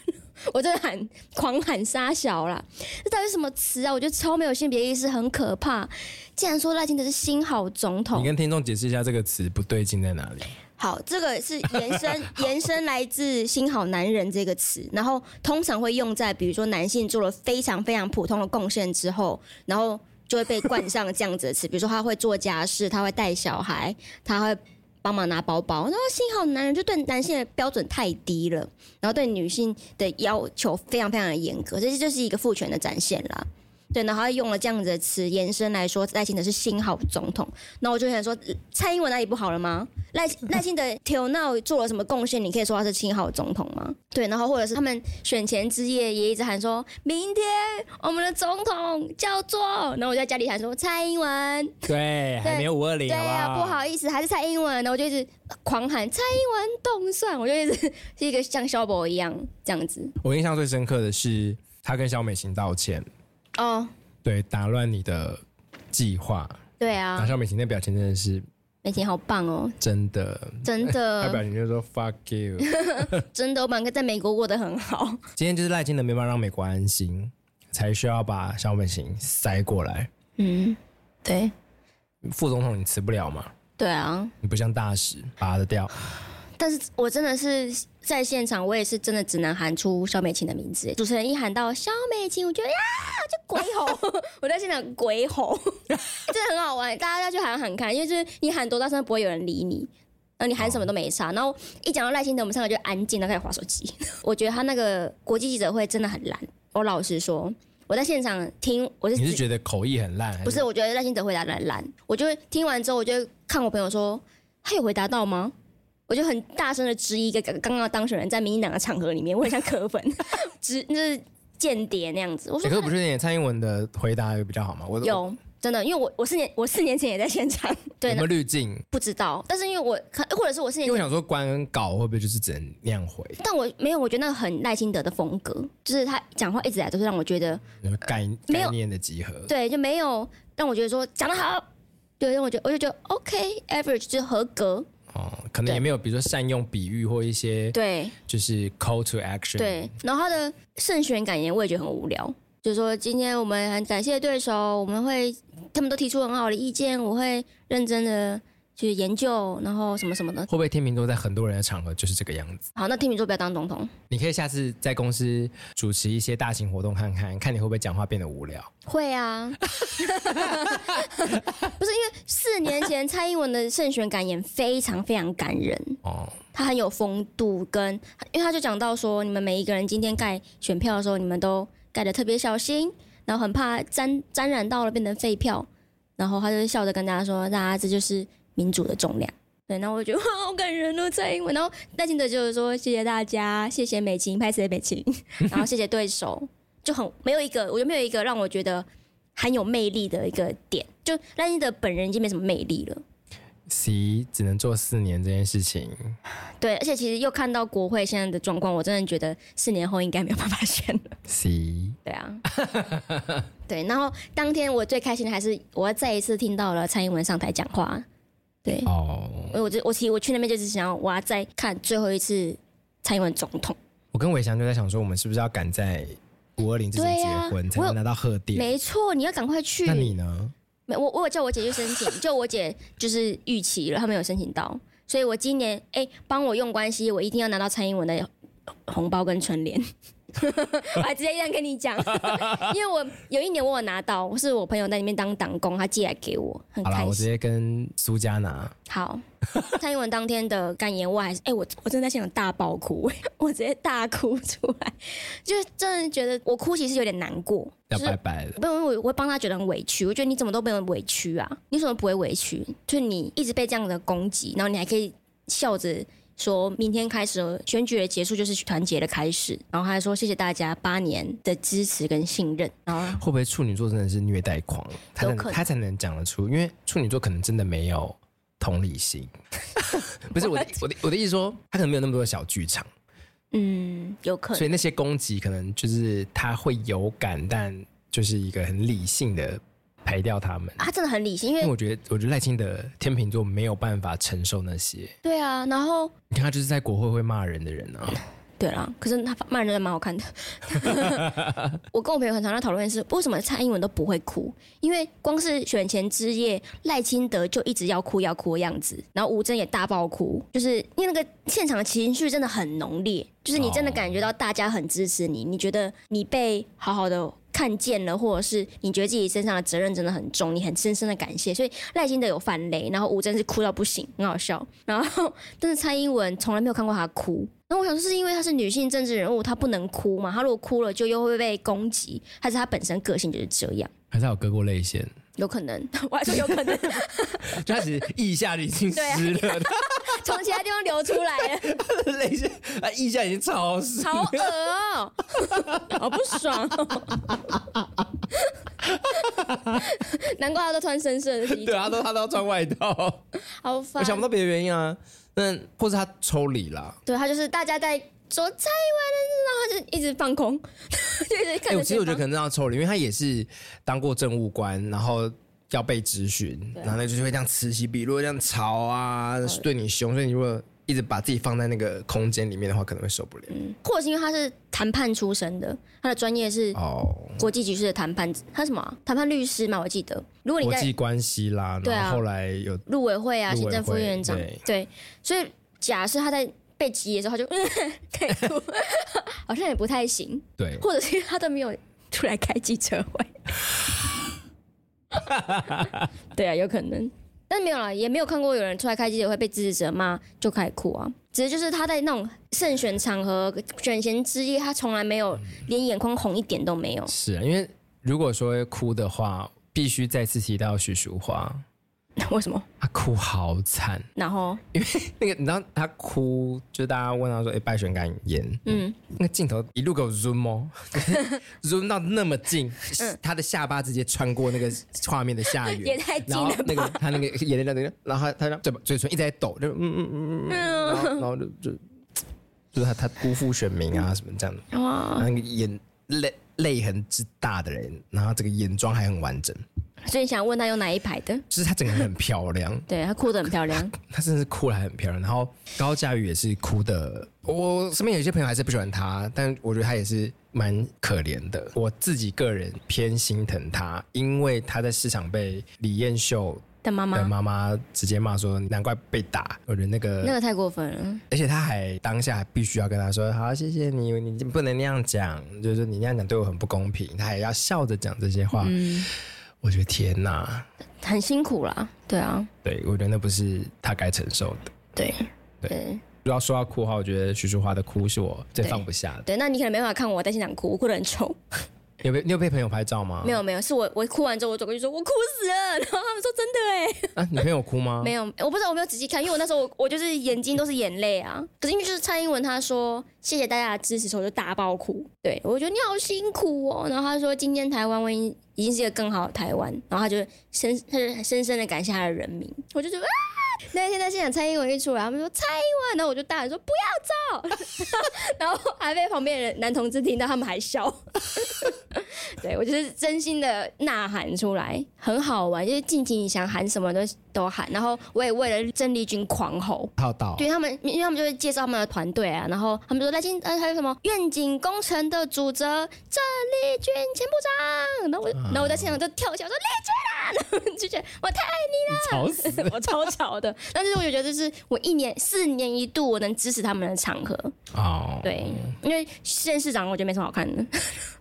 我真的喊，狂喊杀小啦！这到底是什么词啊？我觉得超没有性别意识，很可怕。竟然说赖清德是新好总统，你跟听众解释一下这个词不对劲在哪里？好，这个是延伸 (laughs) 延伸来自“新好男人”这个词，然后通常会用在比如说男性做了非常非常普通的贡献之后，然后就会被冠上这样子的词，比如说他会做家事，他会带小孩，他会。帮忙拿包包，然后幸好男人就对男性的标准太低了，然后对女性的要求非常非常的严格，这就是一个父权的展现啦。对，然后他用了这样子的词延伸来说，赖清德是新好总统。那我就想说，蔡英文哪里不好了吗？赖 (laughs) 赖清德头脑做了什么贡献？你可以说他是新好总统吗？对，然后或者是他们选前之夜也一直喊说，明天我们的总统叫做，然后我就在家里喊说蔡英文。对，还没有五二零。对呀，不好意思，还是蔡英文。然后我就一直狂喊蔡英文动算，我就一直是一个像萧伯一样这样子。我印象最深刻的是他跟萧美琴道歉。哦，oh, 对，打乱你的计划。对啊，然后美琴那表情真的是，美琴好棒哦，真的，真的，(laughs) 他表情就是说 fuck you，(laughs) 真的，我们在美国过得很好。今天就是赖清德没办法让美国安心，才需要把小美琴塞过来。嗯，对，副总统你辞不了嘛？对啊，你不像大使拔得掉。但是我真的是在现场，我也是真的只能喊出萧美琴的名字。主持人一喊到萧美琴，我觉得呀，就鬼吼！(laughs) 我在现场鬼吼，真的很好玩，大家要去喊喊看，因为就是你喊多大声都不会有人理你，然后你喊什么都没差。然后一讲到赖清德，我们三个就安静，然后开始划手机。我觉得他那个国际记者会真的很烂。我老实说，我在现场听，我是你是觉得口译很烂？不是，我觉得赖清德回答的很烂。我就听完之后，我就看我朋友说，他有回答到吗？我就很大声的质疑一个刚刚的当选人，在民进党的场合里面，我很像柯粉，(laughs) 直就是间谍那样子。我说，可不是演蔡英文的回答有比较好吗？我有真的，因为我我四年我四年前也在现场，(laughs) 对，有没有滤镜？不知道，但是因为我看，或者是我四年前，因为我想说官稿会不会就是只能那样回？但我没有，我觉得那个很赖清德的风格，就是他讲话一直来都是让我觉得概概念的集合，对，就没有让我觉得说讲得好，对，让我觉得我就觉得 OK，average 就是合格。哦，可能也没有，比如说善用比喻或一些对，就是 call to action。对，然后他的胜选感言我也觉得很无聊，就是说今天我们很感谢对手，我们会他们都提出很好的意见，我会认真的。去研究，然后什么什么的，会不会天秤座在很多人的场合就是这个样子？好，那天秤座不要当总统。你可以下次在公司主持一些大型活动，看看看你会不会讲话变得无聊。会啊，(laughs) 不是因为四年前蔡英文的胜选感言非常非常感人哦，他很有风度，跟因为他就讲到说，你们每一个人今天盖选票的时候，你们都盖的特别小心，然后很怕沾沾染到了变成废票，然后他就笑着跟大家说，大家这就是。民主的重量，对，然后我就觉得哇，(laughs) 好感人哦，蔡英文。然后赖清德就是说，谢谢大家，谢谢美琴，拍谢美琴，(laughs) 然后谢谢对手，就很没有一个，我觉得没有一个让我觉得很有魅力的一个点。就赖清德本人已经没什么魅力了，C 只能做四年这件事情。对，而且其实又看到国会现在的状况，我真的觉得四年后应该没有办法选了。C，对啊，(laughs) 对。然后当天我最开心的还是我再一次听到了蔡英文上台讲话。对哦，我就我其实我去那边就是想要我要再看最后一次蔡英文总统。我跟伟翔就在想说，我们是不是要赶在五二零之前结婚，才能拿到贺电？没错，你要赶快去。那你呢？没，我我有叫我姐去申请，(laughs) 就我姐就是逾期了，她没有申请到，所以我今年哎帮我用关系，我一定要拿到蔡英文的红包跟春联。(laughs) 我还直接这样跟你讲，(laughs) 因为我有一年我有拿到，我是我朋友在里面当党工，他寄来给我，很开心。好了，我直接跟苏家拿。好，蔡英文当天的感言，我还是哎、欸，我我真的在现场大爆哭，(laughs) 我直接大哭出来，就是真的觉得我哭其实有点难过，要拜拜了。不用，我我会帮他觉得很委屈，我觉得你怎么都没有委屈啊？你怎么不会委屈？就是你一直被这样的攻击，然后你还可以笑着。说明天开始选举的结束就是团结的开始，然后他还说谢谢大家八年的支持跟信任。然后会不会处女座真的是虐待狂？他能他才能讲得出，因为处女座可能真的没有同理心。(laughs) 不是我的我的我的意思说，他可能没有那么多的小剧场。嗯，有可能。所以那些攻击可能就是他会有感，但就是一个很理性的。排掉他们，他真的很理性，因为，因为我觉得，我觉得赖清德天秤座没有办法承受那些。对啊，然后你看他就是在国会会骂人的人啊。对啦，可是他骂人真的蛮好看的。(laughs) 我跟我朋友很常在讨论是，为什么蔡英文都不会哭？因为光是选前之夜，赖清德就一直要哭要哭的样子，然后吴峥也大爆哭，就是因为那个现场的情绪真的很浓烈，就是你真的感觉到大家很支持你，你觉得你被好好的。看见了，或者是你觉得自己身上的责任真的很重，你很深深的感谢，所以赖清德有反雷，然后吴真是哭到不行，很好笑。然后，但是蔡英文从来没有看过他哭。那我想说，是因为她是女性政治人物，她不能哭嘛？她如果哭了，就又会被攻击，还是她本身个性就是这样？还是她有割过泪腺？有可能，(laughs) 我还说有可能，(laughs) 就开始腋下已经湿了，(laughs) 从其他地方流出来了，泪腺啊，腋下已经潮湿，好恶哦，好不爽哦，难怪他都穿深色的衣服，对啊，都他都要穿外套，好烦，我想不到别的原因啊，那或者他抽离了，对他就是大家在。说蔡英文，然后他就一直放空，(laughs) 就一直看。其实我觉得可能让他抽离，因为他也是当过政务官，然后要被质询，然后呢就是会这样此起彼落这样吵啊，对你凶，所以你如果一直把自己放在那个空间里面的话，可能会受不了。嗯，或者是因为他是谈判出身的，他的专业是哦国际局势的谈判，他什么谈判律师嘛？我记得，如果你在国际关系啦，对啊，后来有陆委会啊，行政副院长，对，对，所以假设他在被挤的时候，他就 (laughs) 可以哭，(laughs) 好像也不太行。对，或者是他都没有出来开记者会。(laughs) 对啊，有可能。但是没有啦，也没有看过有人出来开记者会被支持者骂就开始哭啊。只是就是他在那种胜选场合、选贤之夜，他从来没有连眼眶红一点都没有。是啊，因为如果说哭的话，必须再次提到许淑华。(laughs) 为什么？他哭好惨？然后？因为那个，你知道他哭，就大家问他说：“哎，败选感言。”嗯，那个镜头一路给我 zoom 哦，(laughs) zoom 到那么近，嗯、他的下巴直接穿过那个画面的下缘，也太近了吧。那个他那个眼泪在那个，然后他他嘴嘴唇一直在抖，就嗯嗯嗯嗯，然后然后就就就是他他辜负选民啊什么这样。的哇，那个眼泪泪痕之大的人，然后这个眼妆还很完整。所以你想问他用哪一排的？就是他整个人很漂亮，(laughs) 对他哭得很漂亮，(laughs) 他真的是哭得还很漂亮。然后高佳宇也是哭的，我身边有些朋友还是不喜欢他，但我觉得他也是蛮可怜的。我自己个人偏心疼他，因为他在市场被李艳秀的妈妈的妈妈直接骂说，难怪被打。我觉得那个那个太过分了，而且他还当下必须要跟他说，好，谢谢你，你不能那样讲，就是你那样讲对我很不公平。他还要笑着讲这些话。嗯我觉得天哪，很辛苦啦，对啊，对，我觉得那不是他该承受的，对对。對如果要说到哭的话，我觉得徐淑华的哭是我最放不下的。对，对，那你可能没办法看我在现场哭，我哭得很丑。(laughs) 你有被你有被朋友拍照吗？没有没有，是我我哭完之后，我走过去说我哭死了，(laughs) 然后他们说真的哎。啊，你朋友哭吗？(laughs) 没有，我不知道，我没有仔细看，因为我那时候我我就是眼睛都是眼泪啊。可是因为就是蔡英文他说谢谢大家的支持，所以我就大爆哭。对，我觉得你好辛苦哦。然后他说今天台湾我已经已经是一个更好的台湾，然后他就深他就深深的感谢他的人民。我就觉得啊。那天在现场，蔡英文一出来，他们说蔡英文，然后我就大喊说不要走，(laughs) 然后还被旁边的男同志听到，他们还笑。(laughs) 对，我就是真心的呐喊出来，很好玩，就是尽情想喊什么都都喊。然后我也为了郑丽君狂吼，好到。对他们，因为他们就会介绍他们的团队啊，然后他们说来听呃还有什么愿景工程的主责郑丽君前部长，然后我、啊、然后我在现场就跳起来说丽君啊，然 (laughs) 后就觉得我太爱你了，吵死，我超吵的。但是我就觉得这是我一年四年一度我能支持他们的场合。哦，对，因为县市长我觉得没什么好看的，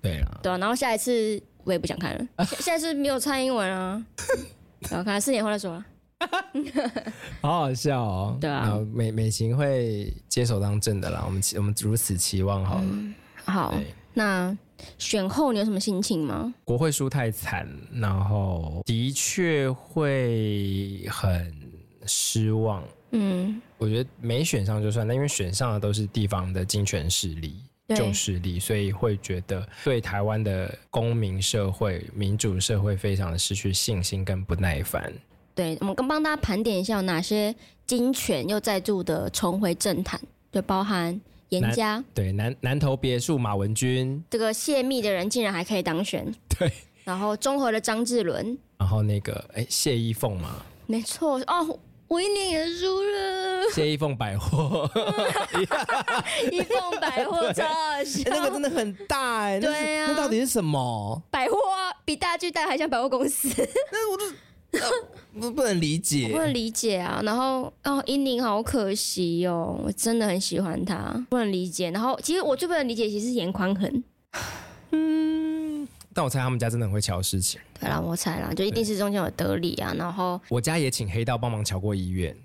对啊，(laughs) 对啊，然后下一次我也不想看了，现在是没有蔡英文啊，(laughs) 然后看四年后再说了，(laughs) 好好笑哦，对啊，美美琴会接手当政的啦，我们我们如此期望好了，嗯、好，那选后你有什么心情吗？国会输太惨，然后的确会很。失望，嗯，我觉得没选上就算，那因为选上的都是地方的金权势力、旧势力，所以会觉得对台湾的公民社会、民主社会非常的失去信心跟不耐烦。对，我们跟帮大家盘点一下有哪些金权又再度的重回政坛，就包含严家，对，南南投别墅马文君，这个泄密的人竟然还可以当选，对，然后中和的张志伦，然后那个哎谢依凤嘛，没错。哦。我一年也输了。谢一凤百货，(laughs) (laughs) 一凤百货超好笑，那个真的很大哎。对啊，那到底是什么？百货比大巨蛋还像百货公司。那我都不不能理解，不能理解啊。然后哦，英宁好可惜哦，我真的很喜欢他，不能理解。然后其实我最不能理解，其实是颜宽恒。(laughs) 嗯。但我猜他们家真的很会瞧事情。对啦，我猜啦，就一定是中间有得理啊。然后我家也请黑道帮忙瞧过医院。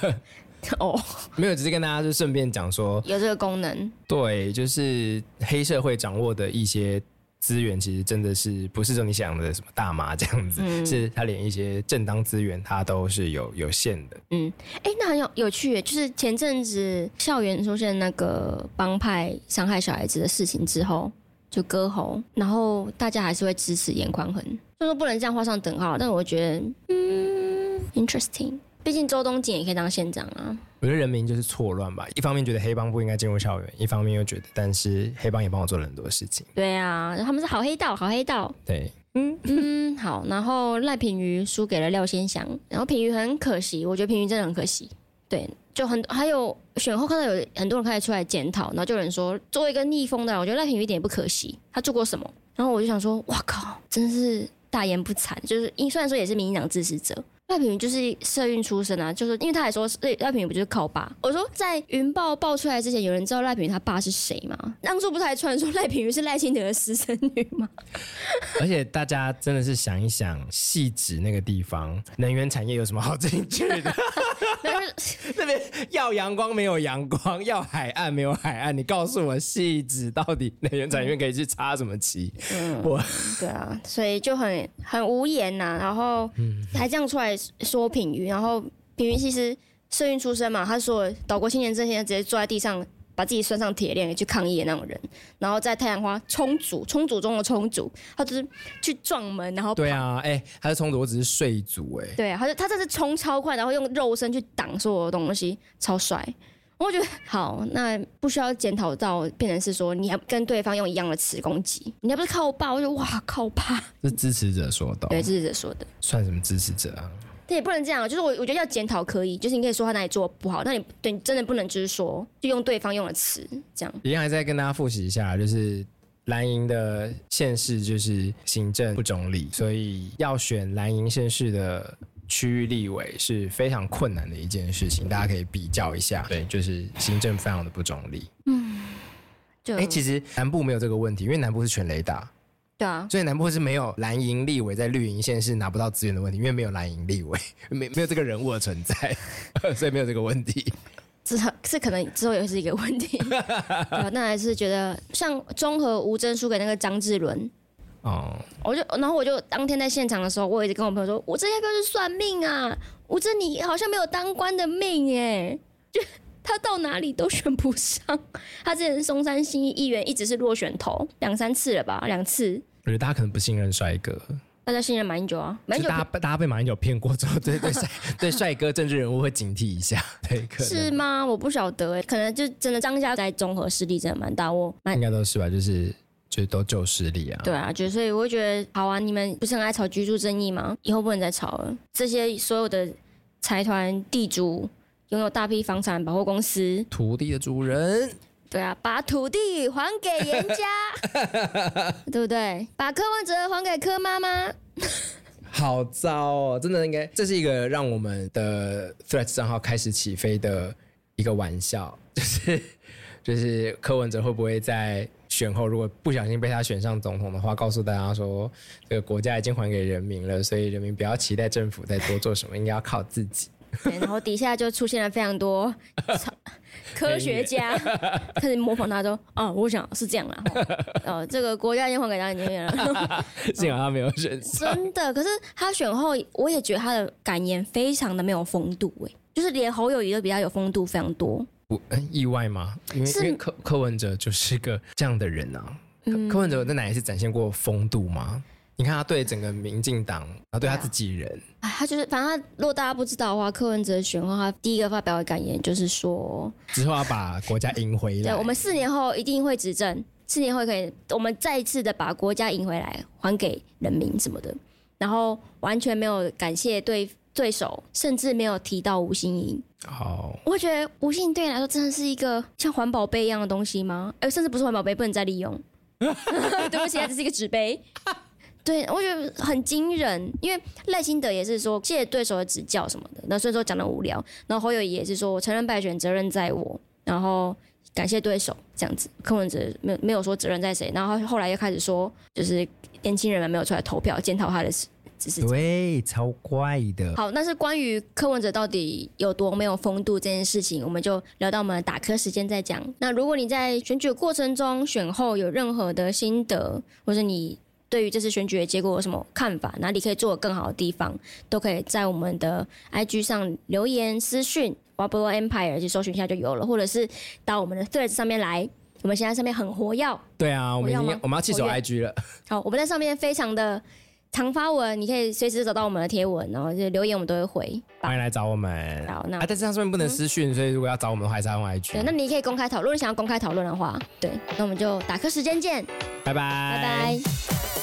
(laughs) 哦，没有，只是跟大家就顺便讲说有这个功能。对，就是黑社会掌握的一些资源，其实真的是不是说你想的什么大麻这样子，嗯、是他连一些正当资源他都是有有限的。嗯，哎，那很有有趣，就是前阵子校园出现那个帮派伤害小孩子的事情之后。就割喉，然后大家还是会支持严宽恒，就说不能这样画上等号。但我觉得，嗯，interesting，毕竟周东锦也可以当县长啊。我觉得人民就是错乱吧，一方面觉得黑帮不应该进入校园，一方面又觉得，但是黑帮也帮我做了很多事情。对啊，他们是好黑道，好黑道。对，嗯嗯，好。然后赖品妤输给了廖先祥，然后品妤很可惜，我觉得品妤真的很可惜。对，就很还有选后看到有很多人开始出来检讨，然后就有人说，作为一个逆风的，我觉得赖品妤一点也不可惜，他做过什么？然后我就想说，哇靠，真是大言不惭，就是因虽然说也是民进党支持者。赖品妤就是社运出身啊，就是因为他还说，对赖品妤不就是靠爸？我说在云豹爆出来之前，有人知道赖品妤他爸是谁吗？当初不是还传说赖品妤是赖清德的私生女吗？(laughs) 而且大家真的是想一想，汐止那个地方，能源产业有什么好进去的？那边要阳光没有阳光，要海岸没有海岸，你告诉我戏子到底能源产院可以去插什么旗？嗯，我对啊，所以就很很无言呐、啊，然后还这样出来。说品云，然后品云其实社运出身嘛，他说岛国青年阵线直接坐在地上，把自己拴上铁链去抗议的那种人，然后在太阳花冲足，冲足中的冲足，他就是去撞门，然后对啊，哎、欸，他是冲足，我只是睡组，哎，对啊，他就他这是冲超快，然后用肉身去挡所有的东西，超帅。我觉得好，那不需要检讨到变成是说你还跟对方用一样的词攻击，你还不是靠爸？我就哇，靠爸是支持者说的，对，支持者说的，算什么支持者啊？对，也不能这样，就是我我觉得要检讨可以，就是你可以说他哪里做不好，那你对你真的不能就是说就用对方用的词这样。一样还在跟大家复习一下，就是蓝营的县市就是行政不中立，所以要选蓝营县市的。区域立委是非常困难的一件事情，大家可以比较一下。对，就是行政非常的不中立。嗯，就哎、欸，其实南部没有这个问题，因为南部是全雷打。对啊，所以南部是没有蓝营立委在绿营县是拿不到资源的问题，因为没有蓝营立委，没没有这个人物的存在，(laughs) 所以没有这个问题。这是可能之后也是一个问题。(laughs) 那还是觉得像中和吴峥输给那个张志伦。哦，我就然后我就当天在现场的时候，我一直跟我朋友说，我这要不要去算命啊？我这你好像没有当官的命哎，(laughs) 就他到哪里都选不上。他之前松山新一议员一直是落选头，两三次了吧，两次。我觉得大家可能不信任帅哥，大家信任马英九啊，马英九大家大家被马英九骗过之后，对对帅对 (laughs) 帅哥政治人物会警惕一下，对可，是吗？我不晓得哎，可能就真的张家在综合势力真的蛮大，我应该都是吧，就是。就都旧势力啊，对啊，就所以我会觉得好啊，你们不是很爱吵居住正义吗？以后不能再吵了。这些所有的财团地主拥有大批房产，保护公司，土地的主人，对啊，把土地还给严家，(laughs) 对不对？把柯文哲还给柯妈妈，好糟哦！真的应该，这是一个让我们的 threats 账号开始起飞的一个玩笑，(laughs) 就是就是柯文哲会不会在？选后如果不小心被他选上总统的话，告诉大家说，这个国家已经还给人民了，所以人民不要期待政府再多做什么，应该要靠自己。对，然后底下就出现了非常多 (laughs) 科学家 (laughs) 开始模仿他说：“哦，我想是这样啦，哦，这个国家已经还给他人民了。(laughs) ”幸好他没有选上。真的，可是他选后，我也觉得他的感言非常的没有风度，哎，就是连侯友宜都比较有风度，非常多。不，意外吗？因为因为柯柯文哲就是个这样的人啊。嗯、柯文哲在哪一次展现过风度吗？你看他对整个民进党，然后对他自己人，哎，他就是反正他，如果大家不知道的话，柯文哲选后他第一个发表的感言就是说，之后要把国家赢回来。对，我们四年后一定会执政，四年后可以，我们再一次的把国家赢回来，还给人民什么的。然后完全没有感谢对对手，甚至没有提到吴欣盈。好，我会觉得吴欣盈对你来说真的是一个像环保杯一样的东西吗？哎，甚至不是环保杯，不能再利用。(laughs) 对不起，它只是一个纸杯。对，我觉得很惊人，因为赖清德也是说谢谢对手的指教什么的，那所以说讲的无聊。然后侯友宜也是说我承认败选，责任在我，然后感谢对手这样子。柯文哲没有没有说责任在谁，然后后来又开始说就是年轻人们没有出来投票检讨他的事。对，超怪的。好，那是关于柯文哲到底有多没有风度这件事情，我们就聊到我们打柯时间再讲。那如果你在选举过程中选后有任何的心得，或是你对于这次选举的结果有什么看法，哪里可以做得更好的地方，都可以在我们的 IG 上留言私讯 Wablo Empire 去搜寻一下就有了，或者是到我们的 Threads 上面来。我们现在上面很活跃。对啊，我们已经我们要弃守 IG 了。(laughs) 好，我们在上面非常的。常发文，你可以随时找到我们的贴文，然后就留言，我们都会回。欢迎来找我们。好，那啊，但是它上面不能私讯，嗯，所以如果要找我们的话，还是要用 IG。对，那你可以公开讨论，如果你想要公开讨论的话，对，那我们就打课时间见，拜拜，拜拜。